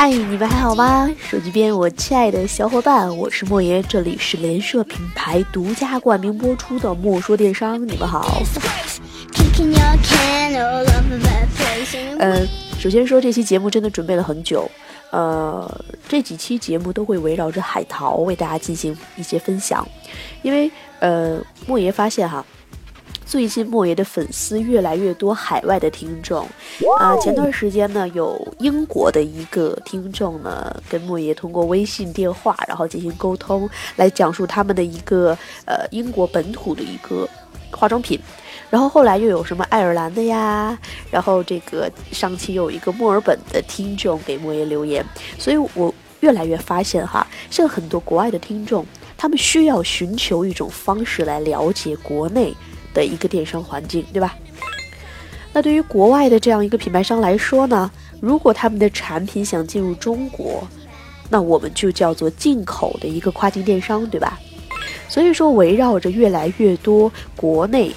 嗨，你们还好吗？手机边我亲爱的小伙伴，我是莫言，这里是联社品牌独家冠名播出的莫说电商，你们好。呃，首先说这期节目真的准备了很久，呃，这几期节目都会围绕着海淘为大家进行一些分享，因为呃，莫言发现哈。最近莫言的粉丝越来越多，海外的听众，啊，前段时间呢，有英国的一个听众呢，跟莫言通过微信电话，然后进行沟通，来讲述他们的一个呃英国本土的一个化妆品，然后后来又有什么爱尔兰的呀，然后这个上期有一个墨尔本的听众给莫言留言，所以我越来越发现哈，像很多国外的听众，他们需要寻求一种方式来了解国内。的一个电商环境，对吧？那对于国外的这样一个品牌商来说呢，如果他们的产品想进入中国，那我们就叫做进口的一个跨境电商，对吧？所以说，围绕着越来越多国内。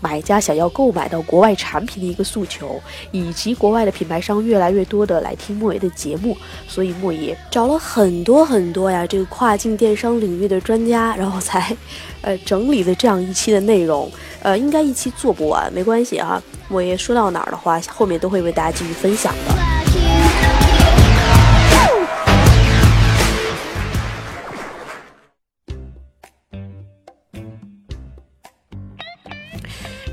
买家想要购买到国外产品的一个诉求，以及国外的品牌商越来越多的来听莫爷的节目，所以莫爷找了很多很多呀，这个跨境电商领域的专家，然后才，呃，整理的这样一期的内容。呃，应该一期做不完，没关系啊。莫爷说到哪儿的话，后面都会为大家继续分享的。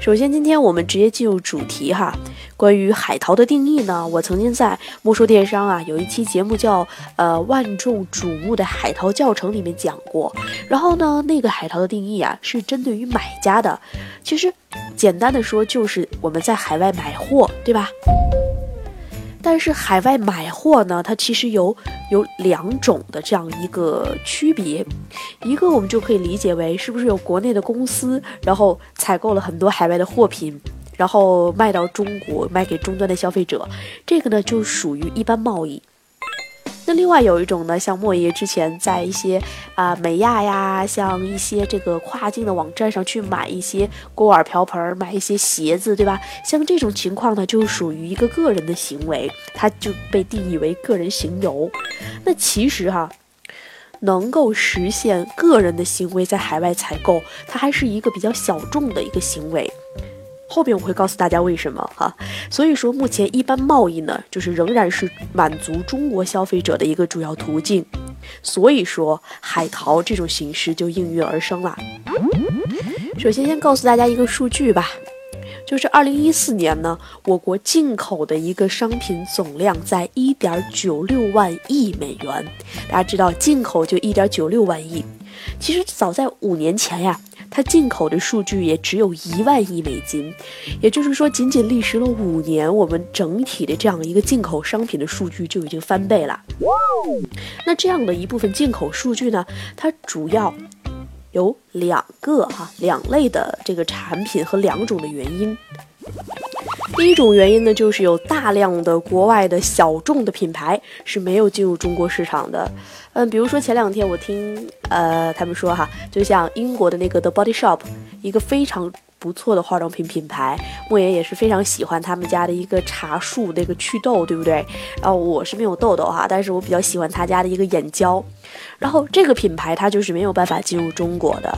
首先，今天我们直接进入主题哈。关于海淘的定义呢，我曾经在莫说电商啊有一期节目叫呃万众瞩目的海淘教程里面讲过。然后呢，那个海淘的定义啊是针对于买家的。其实，简单的说就是我们在海外买货，对吧？但是海外买货呢，它其实有有两种的这样一个区别，一个我们就可以理解为是不是有国内的公司，然后采购了很多海外的货品，然后卖到中国，卖给终端的消费者，这个呢就属于一般贸易。那另外有一种呢，像莫爷之前在一些啊美亚呀，像一些这个跨境的网站上去买一些锅碗瓢盆，买一些鞋子，对吧？像这种情况呢，就属于一个个人的行为，它就被定义为个人行游。那其实哈，能够实现个人的行为在海外采购，它还是一个比较小众的一个行为。后边我会告诉大家为什么哈，所以说目前一般贸易呢，就是仍然是满足中国消费者的一个主要途径，所以说海淘这种形式就应运而生了。首先先告诉大家一个数据吧，就是二零一四年呢，我国进口的一个商品总量在一点九六万亿美元，大家知道进口就一点九六万亿，其实早在五年前呀。它进口的数据也只有一万亿美金，也就是说，仅仅历时了五年，我们整体的这样一个进口商品的数据就已经翻倍了。那这样的一部分进口数据呢，它主要有两个哈两类的这个产品和两种的原因。第一种原因呢，就是有大量的国外的小众的品牌是没有进入中国市场的。嗯，比如说前两天我听呃他们说哈，就像英国的那个 The Body Shop，一个非常不错的化妆品品牌，莫言也是非常喜欢他们家的一个茶树那个祛痘，对不对？然后我是没有痘痘哈，但是我比较喜欢他家的一个眼胶。然后这个品牌它就是没有办法进入中国的。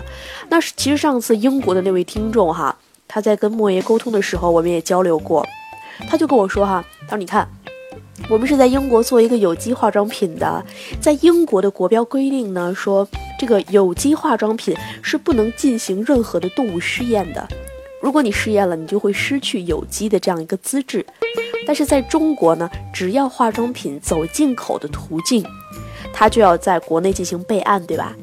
那是其实上次英国的那位听众哈。他在跟莫言沟通的时候，我们也交流过，他就跟我说哈，他说你看，我们是在英国做一个有机化妆品的，在英国的国标规定呢，说这个有机化妆品是不能进行任何的动物试验的，如果你试验了，你就会失去有机的这样一个资质。但是在中国呢，只要化妆品走进口的途径，它就要在国内进行备案，对吧？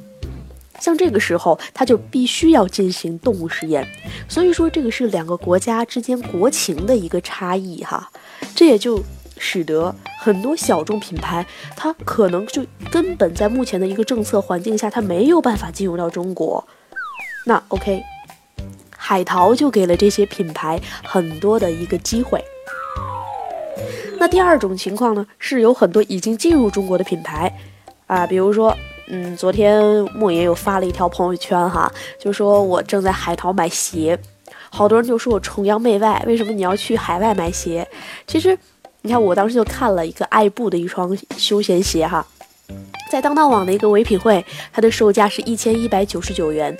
像这个时候，它就必须要进行动物实验，所以说这个是两个国家之间国情的一个差异哈，这也就使得很多小众品牌，它可能就根本在目前的一个政策环境下，它没有办法进入到中国。那 OK，海淘就给了这些品牌很多的一个机会。那第二种情况呢，是有很多已经进入中国的品牌啊，比如说。嗯，昨天莫言又发了一条朋友圈哈，就说我正在海淘买鞋，好多人就说我崇洋媚外，为什么你要去海外买鞋？其实，你看，我当时就看了一个爱步的一双休闲鞋哈，在当当网的一个唯品会，它的售价是一千一百九十九元。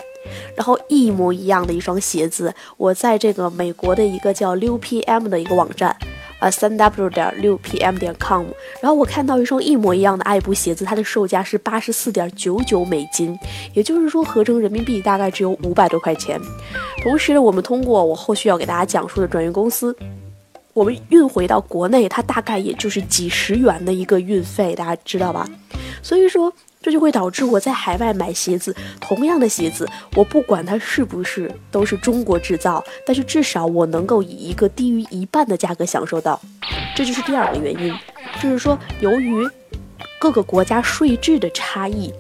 然后一模一样的一双鞋子，我在这个美国的一个叫六 PM 的一个网站。啊，三 w 点六 pm 点 com，然后我看到一双一模一样的爱步鞋子，它的售价是八十四点九九美金，也就是说合成人民币大概只有五百多块钱。同时，我们通过我后续要给大家讲述的转运公司，我们运回到国内，它大概也就是几十元的一个运费，大家知道吧？所以说。这就会导致我在海外买鞋子，同样的鞋子，我不管它是不是都是中国制造，但是至少我能够以一个低于一半的价格享受到。这就是第二个原因，就是说由于各个国家税制的差异，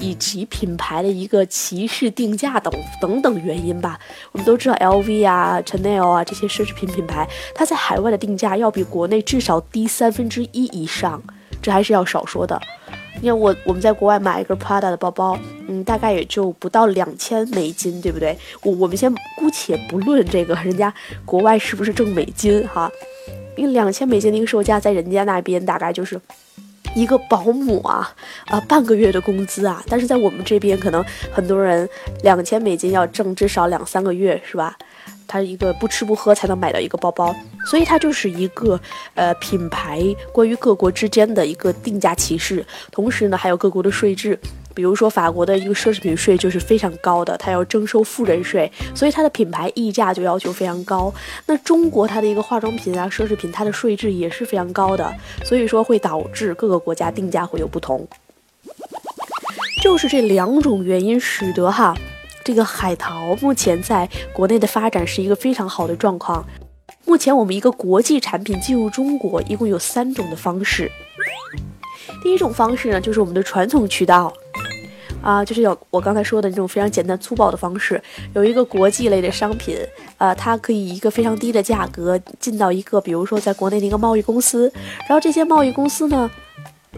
以及品牌的一个歧视定价等等等原因吧。我们都知道 LV 啊、Chanel 啊这些奢侈品品牌，它在海外的定价要比国内至少低三分之一以上，这还是要少说的。你看我我们在国外买一个 Prada 的包包，嗯，大概也就不到两千美金，对不对？我我们先姑且不论这个人家国外是不是挣美金哈，因为两千美金的一个售价，在人家那边大概就是一个保姆啊啊半个月的工资啊，但是在我们这边可能很多人两千美金要挣至少两三个月，是吧？他一个不吃不喝才能买到一个包包，所以它就是一个呃品牌关于各国之间的一个定价歧视。同时呢，还有各国的税制，比如说法国的一个奢侈品税就是非常高的，它要征收富人税，所以它的品牌溢价就要求非常高。那中国它的一个化妆品啊、奢侈品，它的税制也是非常高的，所以说会导致各个国家定价会有不同。就是这两种原因使得哈。这个海淘目前在国内的发展是一个非常好的状况。目前我们一个国际产品进入中国，一共有三种的方式。第一种方式呢，就是我们的传统渠道，啊，就是有我刚才说的那种非常简单粗暴的方式，有一个国际类的商品，呃，它可以一个非常低的价格进到一个，比如说在国内的一个贸易公司，然后这些贸易公司呢。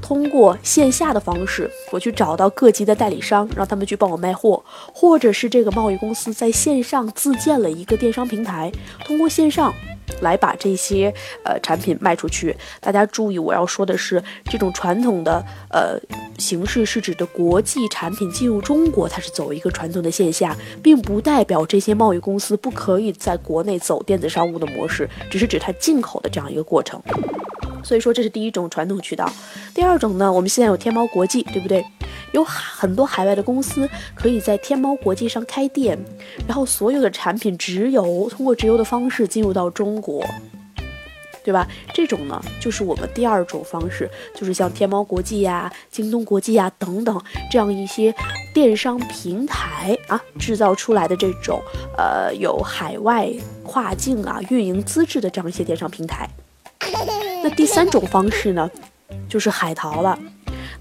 通过线下的方式，我去找到各级的代理商，让他们去帮我卖货，或者是这个贸易公司在线上自建了一个电商平台，通过线上来把这些呃产品卖出去。大家注意，我要说的是，这种传统的呃形式是指的国际产品进入中国，它是走一个传统的线下，并不代表这些贸易公司不可以在国内走电子商务的模式，只是指它进口的这样一个过程。所以说这是第一种传统渠道，第二种呢，我们现在有天猫国际，对不对？有很多海外的公司可以在天猫国际上开店，然后所有的产品直邮，通过直邮的方式进入到中国，对吧？这种呢，就是我们第二种方式，就是像天猫国际呀、京东国际呀等等这样一些电商平台啊制造出来的这种呃有海外跨境啊运营资质的这样一些电商平台。那第三种方式呢，就是海淘了。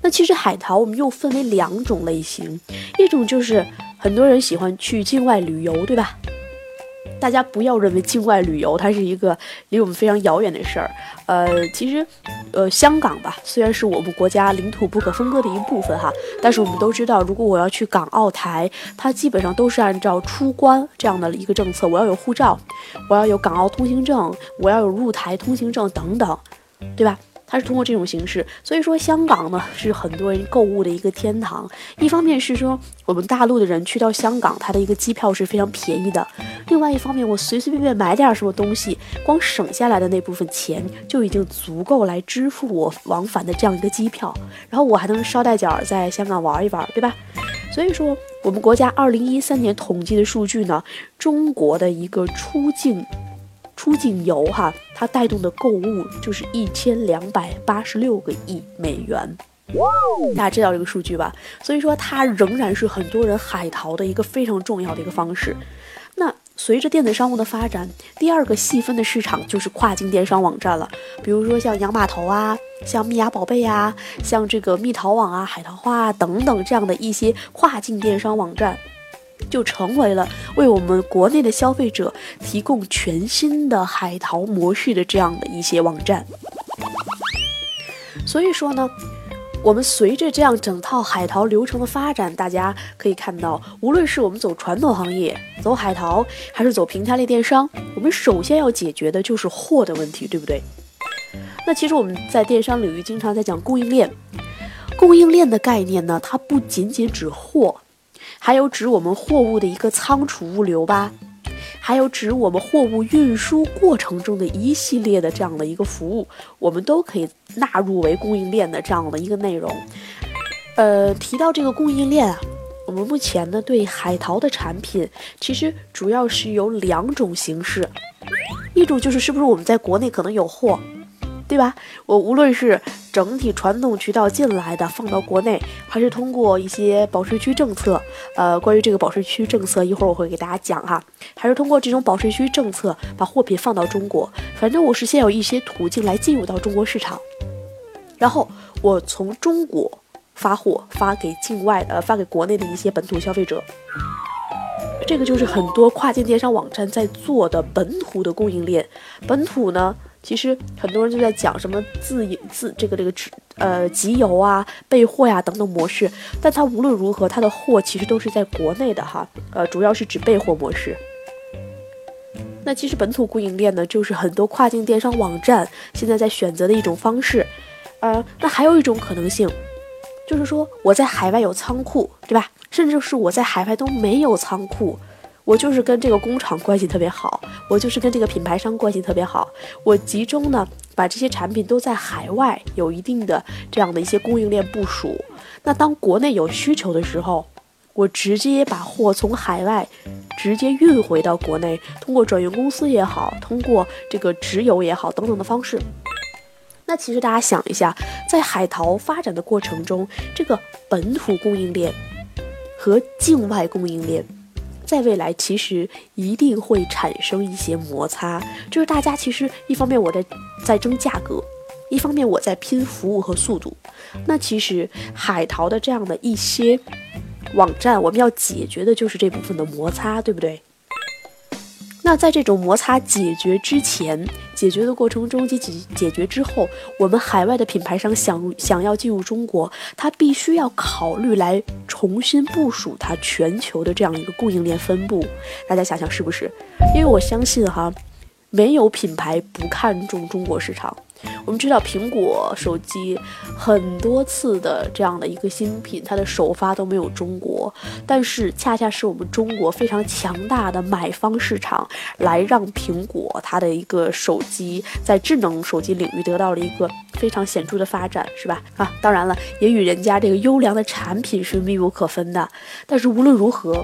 那其实海淘我们又分为两种类型，一种就是很多人喜欢去境外旅游，对吧？大家不要认为境外旅游它是一个离我们非常遥远的事儿，呃，其实，呃，香港吧，虽然是我们国家领土不可分割的一部分哈，但是我们都知道，如果我要去港澳台，它基本上都是按照出关这样的一个政策，我要有护照，我要有港澳通行证，我要有入台通行证等等，对吧？它是通过这种形式，所以说香港呢是很多人购物的一个天堂。一方面是说我们大陆的人去到香港，它的一个机票是非常便宜的；另外一方面，我随随便便买点什么东西，光省下来的那部分钱就已经足够来支付我往返的这样一个机票，然后我还能捎带脚在香港玩一玩，对吧？所以说，我们国家二零一三年统计的数据呢，中国的一个出境。出境游哈，它带动的购物就是一千两百八十六个亿美元，大家知道这个数据吧？所以说它仍然是很多人海淘的一个非常重要的一个方式。那随着电子商务的发展，第二个细分的市场就是跨境电商网站了，比如说像洋码头啊，像蜜芽宝贝啊，像这个蜜淘网啊、海淘花啊等等这样的一些跨境电商网站。就成为了为我们国内的消费者提供全新的海淘模式的这样的一些网站。所以说呢，我们随着这样整套海淘流程的发展，大家可以看到，无论是我们走传统行业、走海淘，还是走平台类电商，我们首先要解决的就是货的问题，对不对？那其实我们在电商领域经常在讲供应链，供应链的概念呢，它不仅仅指货，还有指我们货物的一个仓储物流吧，还有指我们货物运输过程中的一系列的这样的一个服务，我们都可以纳入为供应链的这样的一个内容。呃，提到这个供应链啊。我们目前呢，对海淘的产品，其实主要是有两种形式，一种就是是不是我们在国内可能有货，对吧？我无论是整体传统渠道进来的放到国内，还是通过一些保税区政策，呃，关于这个保税区政策，一会儿我会给大家讲哈，还是通过这种保税区政策把货品放到中国，反正我是先有一些途径来进入到中国市场，然后我从中国。发货发给境外呃发给国内的一些本土消费者，这个就是很多跨境电商网站在做的本土的供应链。本土呢，其实很多人就在讲什么自自这个这个呃集邮啊、备货呀等等模式，但它无论如何，它的货其实都是在国内的哈，呃，主要是指备货模式。那其实本土供应链呢，就是很多跨境电商网站现在在选择的一种方式。呃，那还有一种可能性。就是说，我在海外有仓库，对吧？甚至是我在海外都没有仓库，我就是跟这个工厂关系特别好，我就是跟这个品牌商关系特别好，我集中呢把这些产品都在海外有一定的这样的一些供应链部署。那当国内有需求的时候，我直接把货从海外直接运回到国内，通过转运公司也好，通过这个直邮也好等等的方式。那其实大家想一下，在海淘发展的过程中，这个本土供应链和境外供应链，在未来其实一定会产生一些摩擦。就是大家其实一方面我在在争价格，一方面我在拼服务和速度。那其实海淘的这样的一些网站，我们要解决的就是这部分的摩擦，对不对？那在这种摩擦解决之前，解决的过程中及解解决之后，我们海外的品牌商想想要进入中国，他必须要考虑来重新部署它全球的这样一个供应链分布。大家想想是不是？因为我相信哈，没有品牌不看重中国市场。我们知道苹果手机很多次的这样的一个新品，它的首发都没有中国，但是恰恰是我们中国非常强大的买方市场，来让苹果它的一个手机在智能手机领域得到了一个非常显著的发展，是吧？啊，当然了，也与人家这个优良的产品是密不可分的。但是无论如何。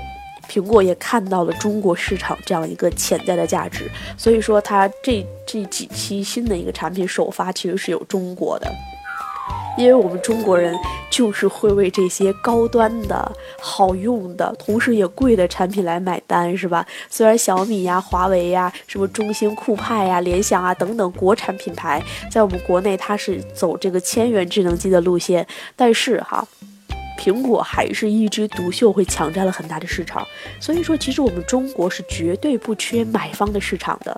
苹果也看到了中国市场这样一个潜在的价值，所以说它这这几期新的一个产品首发其实是有中国的，因为我们中国人就是会为这些高端的好用的，同时也贵的产品来买单，是吧？虽然小米呀、华为呀、什么中兴、酷派呀、联想啊等等国产品牌在我们国内它是走这个千元智能机的路线，但是哈。苹果还是一枝独秀，会抢占了很大的市场。所以说，其实我们中国是绝对不缺买方的市场的。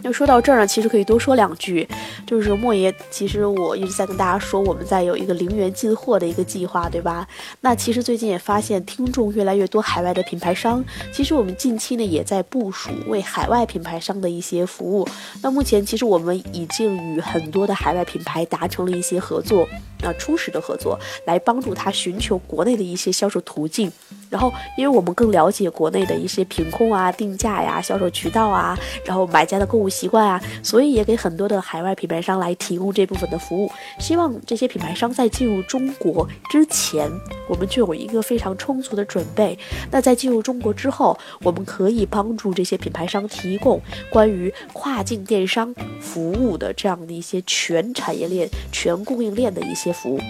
那说到这儿呢，其实可以多说两句，就是莫爷，其实我一直在跟大家说，我们在有一个零元进货的一个计划，对吧？那其实最近也发现听众越来越多，海外的品牌商，其实我们近期呢也在部署为海外品牌商的一些服务。那目前其实我们已经与很多的海外品牌达成了一些合作，那初始的合作，来帮助他寻求国内的一些销售途径。然后，因为我们更了解国内的一些品控啊、定价呀、销售渠道啊，然后买家的购物习惯啊，所以也给很多的海外品牌商来提供这部分的服务。希望这些品牌商在进入中国之前，我们就有一个非常充足的准备。那在进入中国之后，我们可以帮助这些品牌商提供关于跨境电商服务的这样的一些全产业链、全供应链的一些服务。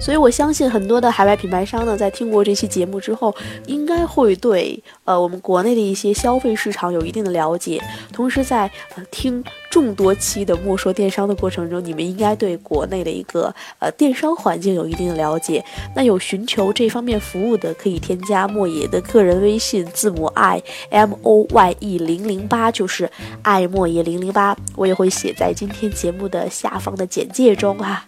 所以，我相信很多的海外品牌商呢，在听过这期节目之后，应该会对呃我们国内的一些消费市场有一定的了解。同时，在呃听众多期的莫说电商的过程中，你们应该对国内的一个呃电商环境有一定的了解。那有寻求这方面服务的，可以添加莫爷的个人微信，字母 i m o y e 零零八，就是爱莫爷零零八，我也会写在今天节目的下方的简介中啊。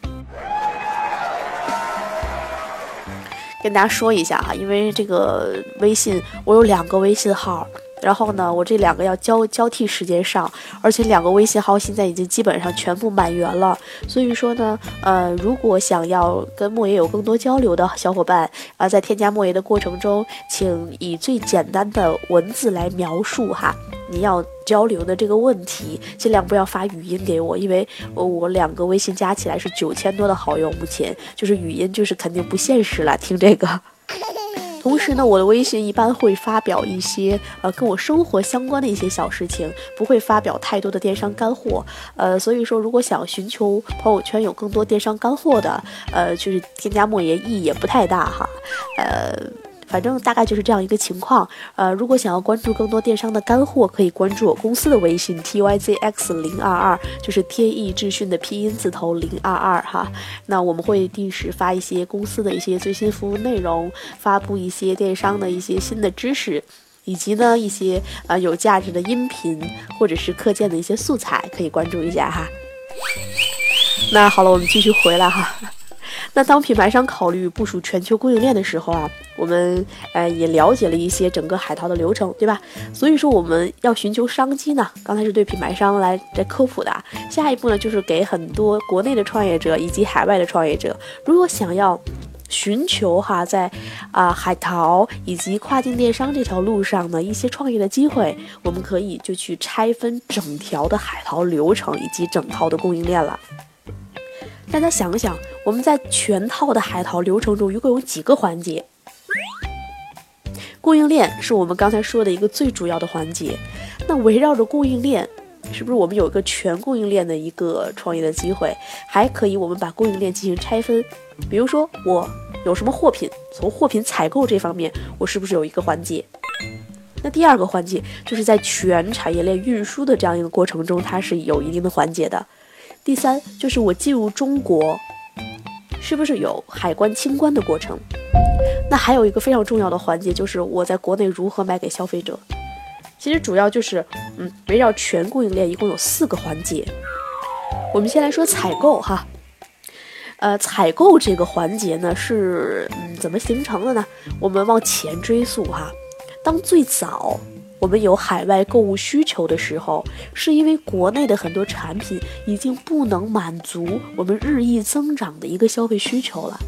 跟大家说一下哈，因为这个微信我有两个微信号，然后呢，我这两个要交交替时间上，而且两个微信号现在已经基本上全部满员了。所以说呢，呃，如果想要跟莫爷有更多交流的小伙伴啊，在添加莫爷的过程中，请以最简单的文字来描述哈，你要交流的这个问题，尽量不要发语音给我，因为我两个微信加起来是九千多的好友，目前就是语音就是肯定不现实了，听这个。同时呢，我的微信一般会发表一些呃跟我生活相关的一些小事情，不会发表太多的电商干货。呃，所以说如果想寻求朋友圈有更多电商干货的，呃，就是添加莫言意义也不太大哈，呃。反正大概就是这样一个情况。呃，如果想要关注更多电商的干货，可以关注我公司的微信 t y z x 零二二，就是天意智讯的拼音字头零二二哈。那我们会定时发一些公司的一些最新服务内容，发布一些电商的一些新的知识，以及呢一些呃有价值的音频或者是课件的一些素材，可以关注一下哈。那好了，我们继续回来哈。那当品牌商考虑部署全球供应链的时候啊，我们呃也了解了一些整个海淘的流程，对吧？所以说我们要寻求商机呢，刚才是对品牌商来来科普的，下一步呢就是给很多国内的创业者以及海外的创业者，如果想要寻求哈在啊海淘以及跨境电商这条路上的一些创业的机会，我们可以就去拆分整条的海淘流程以及整套的供应链了。大家想想，我们在全套的海淘流程中，一共有几个环节？供应链是我们刚才说的一个最主要的环节。那围绕着供应链，是不是我们有一个全供应链的一个创业的机会？还可以，我们把供应链进行拆分。比如说，我有什么货品，从货品采购这方面，我是不是有一个环节？那第二个环节，就是在全产业链运输的这样一个过程中，它是有一定的环节的。第三就是我进入中国，是不是有海关清关的过程？那还有一个非常重要的环节，就是我在国内如何卖给消费者。其实主要就是，嗯，围绕全供应链一共有四个环节。我们先来说采购哈，呃，采购这个环节呢是嗯怎么形成的呢？我们往前追溯哈，当最早。我们有海外购物需求的时候，是因为国内的很多产品已经不能满足我们日益增长的一个消费需求了，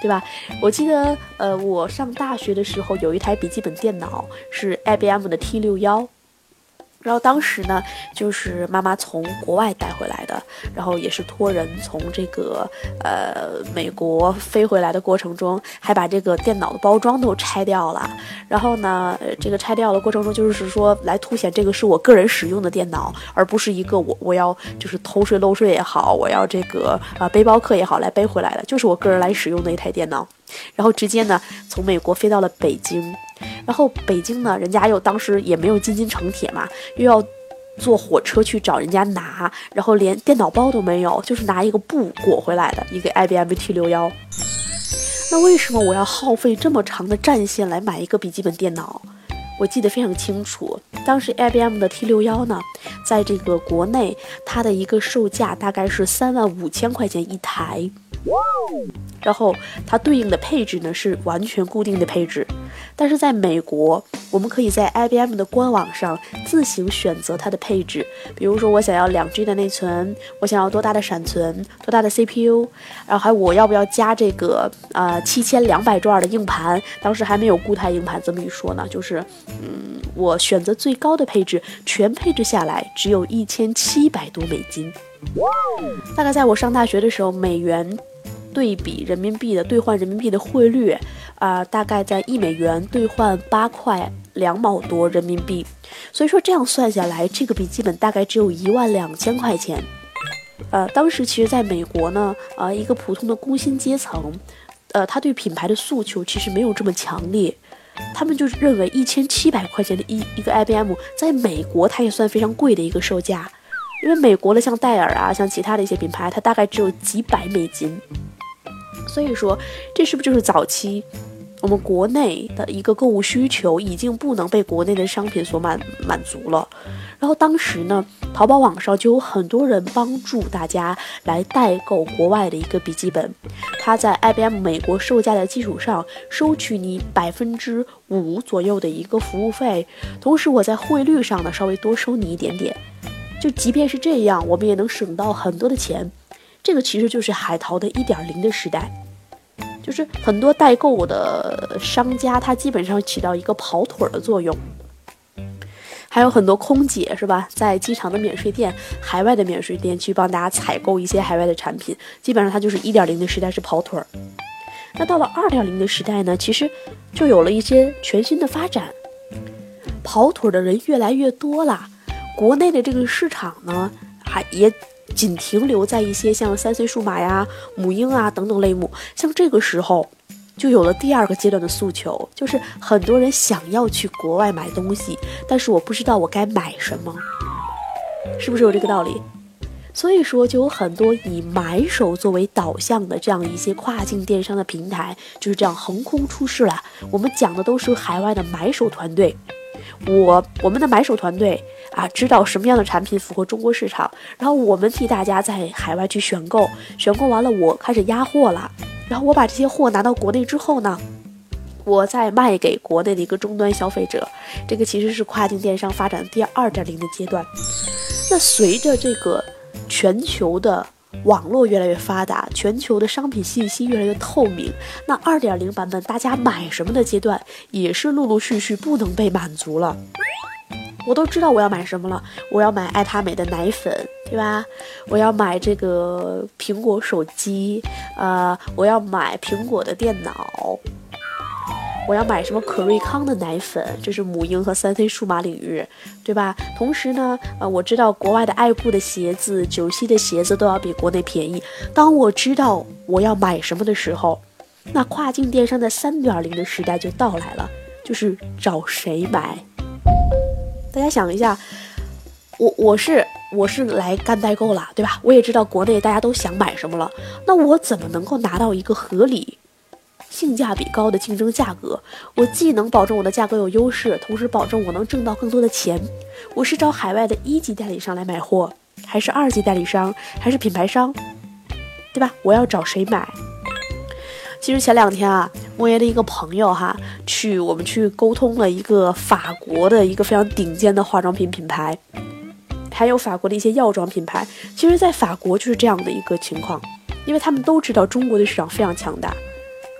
对吧？我记得，呃，我上大学的时候有一台笔记本电脑是 IBM 的 T 六幺。然后当时呢，就是妈妈从国外带回来的，然后也是托人从这个呃美国飞回来的过程中，还把这个电脑的包装都拆掉了。然后呢，这个拆掉的过程中，就是说来凸显这个是我个人使用的电脑，而不是一个我我要就是偷税漏税也好，我要这个啊背包客也好来背回来的，就是我个人来使用的一台电脑。然后直接呢从美国飞到了北京。然后北京呢，人家又当时也没有京津城铁嘛，又要坐火车去找人家拿，然后连电脑包都没有，就是拿一个布裹回来的一个 IBM T 六幺。那为什么我要耗费这么长的战线来买一个笔记本电脑？我记得非常清楚，当时 IBM 的 T 六幺呢，在这个国内它的一个售价大概是三万五千块钱一台。然后它对应的配置呢是完全固定的配置，但是在美国，我们可以在 IBM 的官网上自行选择它的配置。比如说，我想要两 G 的内存，我想要多大的闪存，多大的 CPU，然后还我要不要加这个呃七千两百转的硬盘？当时还没有固态硬盘，这么一说呢，就是嗯，我选择最高的配置，全配置下来只有一千七百多美金。大概在我上大学的时候，美元。对比人民币的兑换人民币的汇率，啊，大概在一美元兑换八块两毛多人民币，所以说这样算下来，这个笔记本大概只有一万两千块钱。呃，当时其实在美国呢，啊，一个普通的工薪阶层，呃，他对品牌的诉求其实没有这么强烈，他们就是认为一千七百块钱的一一个 IBM，在美国它也算非常贵的一个售价，因为美国的像戴尔啊，像其他的一些品牌，它大概只有几百美金。所以说，这是不是就是早期我们国内的一个购物需求已经不能被国内的商品所满满足了？然后当时呢，淘宝网上就有很多人帮助大家来代购国外的一个笔记本，他在 IBM 美国售价的基础上收取你百分之五左右的一个服务费，同时我在汇率上呢稍微多收你一点点。就即便是这样，我们也能省到很多的钱。这个其实就是海淘的一点零的时代，就是很多代购的商家，他基本上起到一个跑腿的作用。还有很多空姐是吧，在机场的免税店、海外的免税店去帮大家采购一些海外的产品，基本上它就是一点零的时代是跑腿儿。那到了二点零的时代呢，其实就有了一些全新的发展，跑腿的人越来越多了。国内的这个市场呢，还也仅停留在一些像三 C 数码呀、母婴啊等等类目，像这个时候。就有了第二个阶段的诉求，就是很多人想要去国外买东西，但是我不知道我该买什么，是不是有这个道理？所以说，就有很多以买手作为导向的这样一些跨境电商的平台，就是这样横空出世了。我们讲的都是海外的买手团队，我我们的买手团队啊，知道什么样的产品符合中国市场，然后我们替大家在海外去选购，选购完了，我开始压货了。然后我把这些货拿到国内之后呢，我再卖给国内的一个终端消费者。这个其实是跨境电商发展第二点零的阶段。那随着这个全球的网络越来越发达，全球的商品信息越来越透明，那二点零版本大家买什么的阶段也是陆陆续续不能被满足了。我都知道我要买什么了，我要买爱他美的奶粉，对吧？我要买这个苹果手机，呃，我要买苹果的电脑，我要买什么可瑞康的奶粉，这是母婴和三 C 数码领域，对吧？同时呢，呃，我知道国外的爱酷的鞋子、九溪的鞋子都要比国内便宜。当我知道我要买什么的时候，那跨境电商的三点零的时代就到来了，就是找谁买。大家想一下，我我是我是来干代购了，对吧？我也知道国内大家都想买什么了，那我怎么能够拿到一个合理、性价比高的竞争价格？我既能保证我的价格有优势，同时保证我能挣到更多的钱。我是找海外的一级代理商来买货，还是二级代理商，还是品牌商，对吧？我要找谁买？其实前两天啊，莫言的一个朋友哈，去我们去沟通了一个法国的一个非常顶尖的化妆品品牌，还有法国的一些药妆品牌。其实，在法国就是这样的一个情况，因为他们都知道中国的市场非常强大，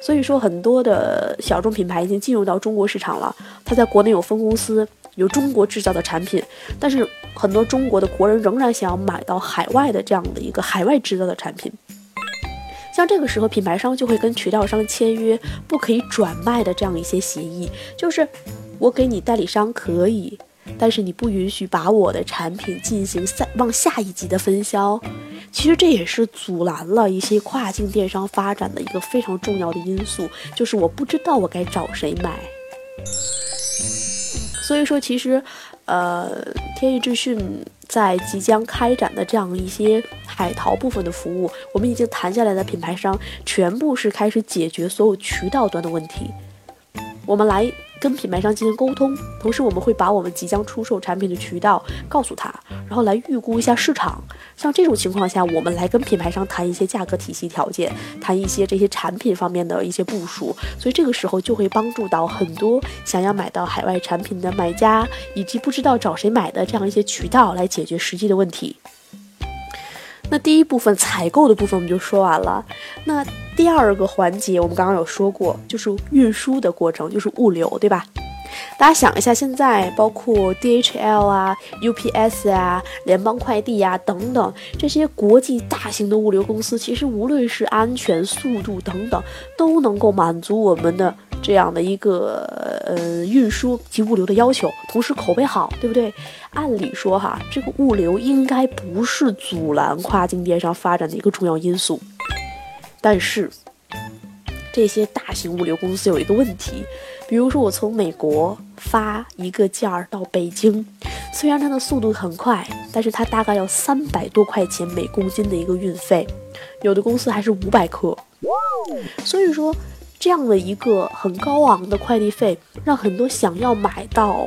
所以说很多的小众品牌已经进入到中国市场了。他在国内有分公司，有中国制造的产品，但是很多中国的国人仍然想要买到海外的这样的一个海外制造的产品。像这个时候，品牌商就会跟渠道商签约不可以转卖的这样一些协议，就是我给你代理商可以，但是你不允许把我的产品进行下往下一级的分销。其实这也是阻拦了一些跨境电商发展的一个非常重要的因素，就是我不知道我该找谁买。所以说，其实，呃，天翼智讯。在即将开展的这样一些海淘部分的服务，我们已经谈下来的品牌商全部是开始解决所有渠道端的问题。我们来。跟品牌商进行沟通，同时我们会把我们即将出售产品的渠道告诉他，然后来预估一下市场。像这种情况下，我们来跟品牌商谈一些价格体系条件，谈一些这些产品方面的一些部署。所以这个时候就会帮助到很多想要买到海外产品的买家，以及不知道找谁买的这样一些渠道来解决实际的问题。那第一部分采购的部分我们就说完了。那第二个环节我们刚刚有说过，就是运输的过程，就是物流，对吧？大家想一下，现在包括 DHL 啊、UPS 啊、联邦快递呀等等这些国际大型的物流公司，其实无论是安全、速度等等，都能够满足我们的这样的一个呃运输及物流的要求，同时口碑好，对不对？按理说哈，这个物流应该不是阻拦跨境电商发展的一个重要因素，但是这些大型物流公司有一个问题。比如说，我从美国发一个件儿到北京，虽然它的速度很快，但是它大概要三百多块钱每公斤的一个运费，有的公司还是五百克。所以说，这样的一个很高昂的快递费，让很多想要买到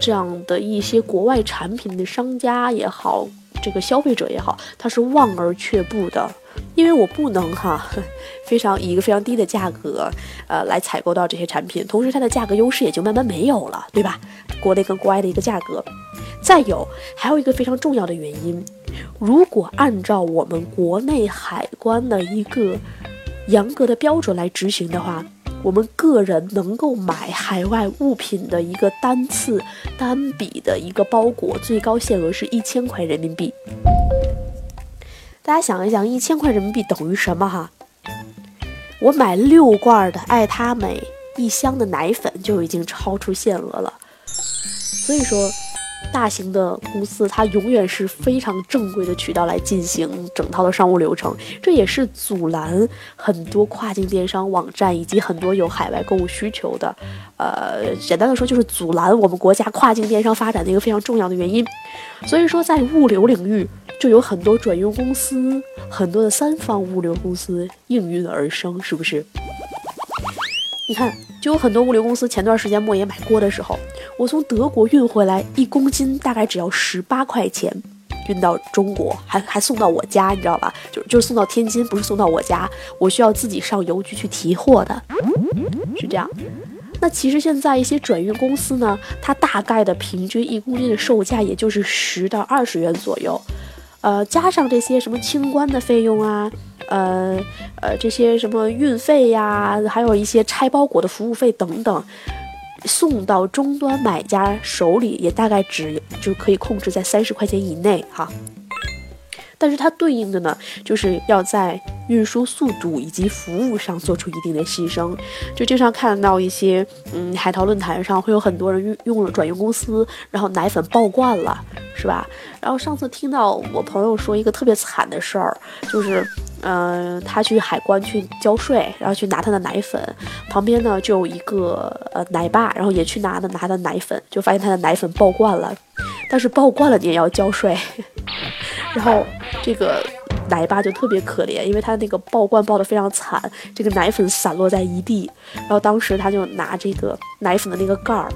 这样的一些国外产品的商家也好，这个消费者也好，他是望而却步的。因为我不能哈，非常以一个非常低的价格，呃，来采购到这些产品，同时它的价格优势也就慢慢没有了，对吧？国内跟国外的一个价格。再有，还有一个非常重要的原因，如果按照我们国内海关的一个严格的标准来执行的话，我们个人能够买海外物品的一个单次单笔的一个包裹，最高限额是一千块人民币。大家想一想，一千块人民币等于什么哈？我买六罐的爱他美一箱的奶粉就已经超出限额了。所以说，大型的公司它永远是非常正规的渠道来进行整套的商务流程，这也是阻拦很多跨境电商网站以及很多有海外购物需求的，呃，简单的说就是阻拦我们国家跨境电商发展的一个非常重要的原因。所以说，在物流领域。就有很多转运公司，很多的三方物流公司应运而生，是不是？你看，就有很多物流公司。前段时间莫言买锅的时候，我从德国运回来一公斤，大概只要十八块钱，运到中国还还送到我家，你知道吧？就就是送到天津，不是送到我家，我需要自己上邮局去提货的，是这样。那其实现在一些转运公司呢，它大概的平均一公斤的售价也就是十到二十元左右。呃，加上这些什么清关的费用啊，呃呃，这些什么运费呀，还有一些拆包裹的服务费等等，送到终端买家手里也大概只就可以控制在三十块钱以内哈。但是它对应的呢，就是要在运输速度以及服务上做出一定的牺牲。就经常看到一些，嗯，海淘论坛上会有很多人用用了转运公司，然后奶粉爆罐了，是吧？然后上次听到我朋友说一个特别惨的事儿，就是，嗯，他去海关去交税，然后去拿他的奶粉，旁边呢就有一个呃奶爸，然后也去拿的拿的奶粉，就发现他的奶粉爆罐了，但是爆罐了你也要交税。然后这个奶爸就特别可怜，因为他那个爆罐爆的非常惨，这个奶粉散落在一地。然后当时他就拿这个奶粉的那个盖儿，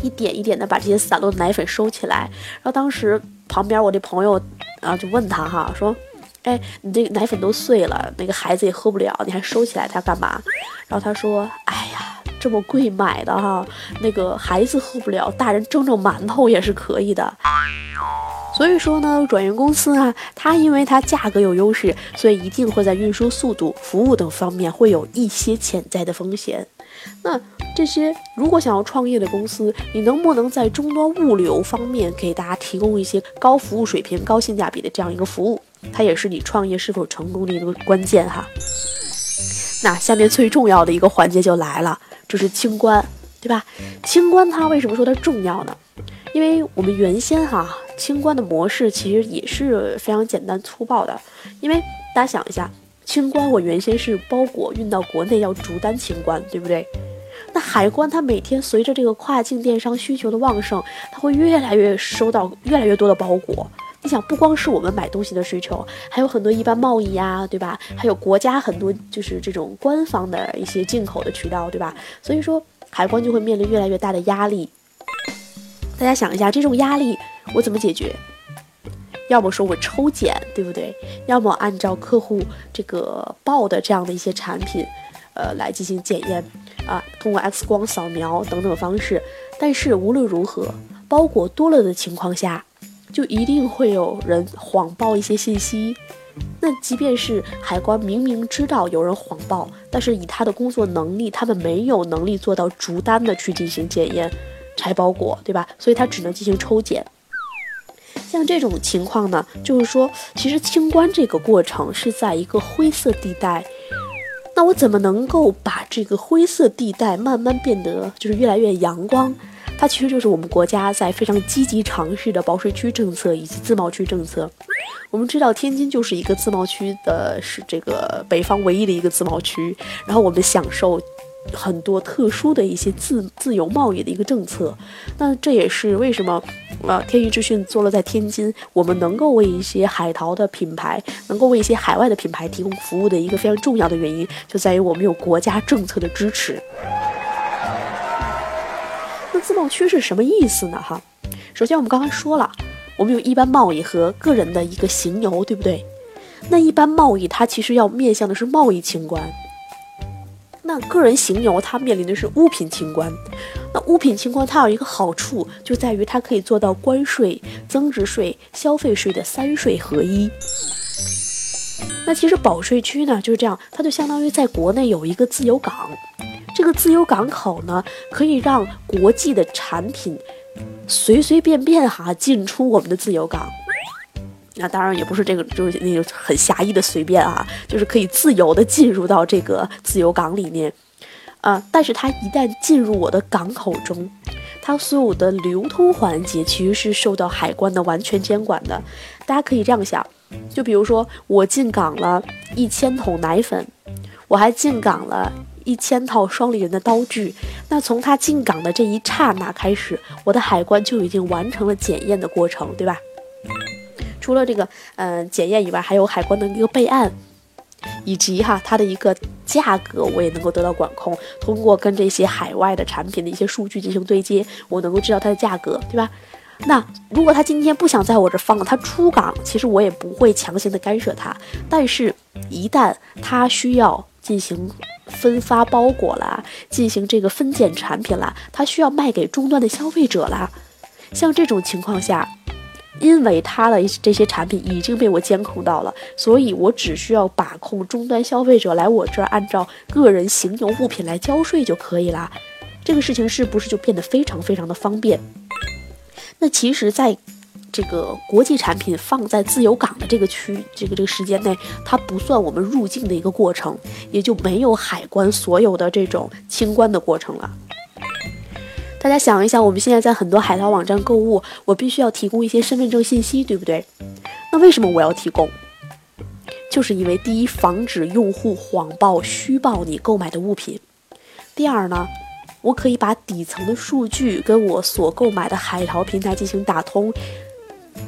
一点一点的把这些散落的奶粉收起来。然后当时旁边我的朋友啊就问他哈，说：“哎，你这个奶粉都碎了，那个孩子也喝不了，你还收起来它干嘛？”然后他说：“哎呀，这么贵买的哈，那个孩子喝不了，大人蒸蒸馒头也是可以的。”所以说呢，转运公司啊，它因为它价格有优势，所以一定会在运输速度、服务等方面会有一些潜在的风险。那这些如果想要创业的公司，你能不能在终端物流方面给大家提供一些高服务水平、高性价比的这样一个服务？它也是你创业是否成功的一个关键哈。那下面最重要的一个环节就来了，就是清关，对吧？清关它为什么说它重要呢？因为我们原先哈。清关的模式其实也是非常简单粗暴的，因为大家想一下，清关我原先是包裹运到国内要逐单清关，对不对？那海关它每天随着这个跨境电商需求的旺盛，它会越来越收到越来越多的包裹。你想，不光是我们买东西的需求，还有很多一般贸易呀，对吧？还有国家很多就是这种官方的一些进口的渠道，对吧？所以说海关就会面临越来越大的压力。大家想一下，这种压力。我怎么解决？要么说我抽检，对不对？要么按照客户这个报的这样的一些产品，呃，来进行检验啊，通过 X 光扫描等等方式。但是无论如何，包裹多了的情况下，就一定会有人谎报一些信息。那即便是海关明明知道有人谎报，但是以他的工作能力，他们没有能力做到逐单的去进行检验拆包裹，对吧？所以他只能进行抽检。像这种情况呢，就是说，其实清关这个过程是在一个灰色地带。那我怎么能够把这个灰色地带慢慢变得就是越来越阳光？它其实就是我们国家在非常积极尝试的保税区政策以及自贸区政策。我们知道天津就是一个自贸区的，是这个北方唯一的一个自贸区。然后我们享受很多特殊的一些自自由贸易的一个政策。那这也是为什么，呃，天娱之讯坐落在天津，我们能够为一些海淘的品牌，能够为一些海外的品牌提供服务的一个非常重要的原因，就在于我们有国家政策的支持。自贸区是什么意思呢？哈，首先我们刚刚说了，我们有一般贸易和个人的一个行游，对不对？那一般贸易它其实要面向的是贸易清关，那个人行游它面临的是物品清关。那物品清关它有一个好处，就在于它可以做到关税、增值税、消费税的三税合一。那其实保税区呢就是这样，它就相当于在国内有一个自由港。这个自由港口呢，可以让国际的产品随随便便哈进出我们的自由港。那当然也不是这个，就是那个很狭义的随便啊，就是可以自由的进入到这个自由港里面啊。但是它一旦进入我的港口中，它所有的流通环节其实是受到海关的完全监管的。大家可以这样想，就比如说我进港了一千桶奶粉，我还进港了。一千套双立人的刀具，那从他进港的这一刹那开始，我的海关就已经完成了检验的过程，对吧？除了这个嗯检验以外，还有海关的一个备案，以及哈它的一个价格，我也能够得到管控。通过跟这些海外的产品的一些数据进行对接，我能够知道它的价格，对吧？那如果他今天不想在我这放了，他出港，其实我也不会强行的干涉他。但是，一旦他需要进行分发包裹啦，进行这个分拣产品啦，他需要卖给终端的消费者啦。像这种情况下，因为他的这些产品已经被我监控到了，所以我只需要把控终端消费者来我这儿按照个人行邮物品来交税就可以啦。这个事情是不是就变得非常非常的方便？那其实，在这个国际产品放在自由港的这个区，这个这个时间内，它不算我们入境的一个过程，也就没有海关所有的这种清关的过程了。大家想一想，我们现在在很多海淘网站购物，我必须要提供一些身份证信息，对不对？那为什么我要提供？就是因为第一，防止用户谎报、虚报你购买的物品；第二呢？我可以把底层的数据跟我所购买的海淘平台进行打通，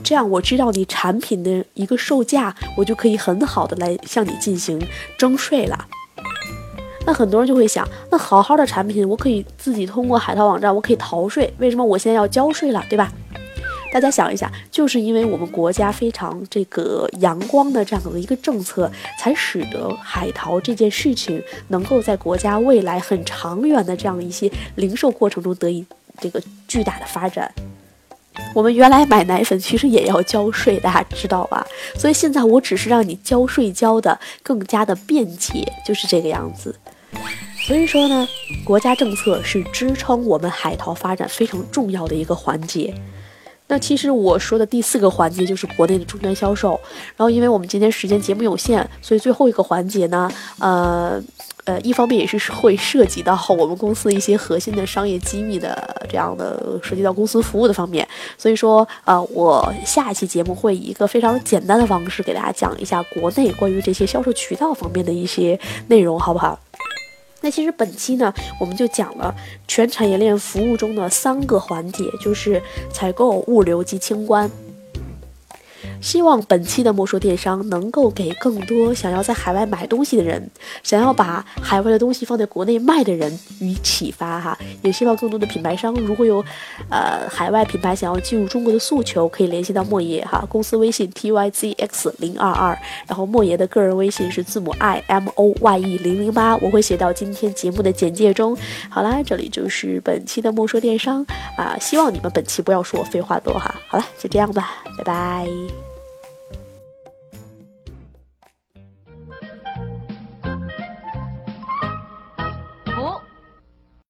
这样我知道你产品的一个售价，我就可以很好的来向你进行征税了。那很多人就会想，那好好的产品，我可以自己通过海淘网站，我可以逃税，为什么我现在要交税了，对吧？大家想一下，就是因为我们国家非常这个阳光的这样的一个政策，才使得海淘这件事情能够在国家未来很长远的这样一些零售过程中得以这个巨大的发展。我们原来买奶粉其实也要交税，大家知道吧？所以现在我只是让你交税交的更加的便捷，就是这个样子。所以说呢，国家政策是支撑我们海淘发展非常重要的一个环节。那其实我说的第四个环节就是国内的终端销售，然后因为我们今天时间节目有限，所以最后一个环节呢，呃呃，一方面也是会涉及到我们公司一些核心的商业机密的这样的涉及到公司服务的方面，所以说呃，我下一期节目会以一个非常简单的方式给大家讲一下国内关于这些销售渠道方面的一些内容，好不好？那其实本期呢，我们就讲了全产业链服务中的三个环节，就是采购、物流及清关。希望本期的莫说电商能够给更多想要在海外买东西的人，想要把海外的东西放在国内卖的人予以启发哈。也希望更多的品牌商如果有，呃，海外品牌想要进入中国的诉求，可以联系到莫爷哈。公司微信 t y z x 零二二，然后莫爷的个人微信是字母 i m o y e 零零八，我会写到今天节目的简介中。好啦，这里就是本期的莫说电商啊，希望你们本期不要说我废话多哈。好了，就这样吧，拜拜。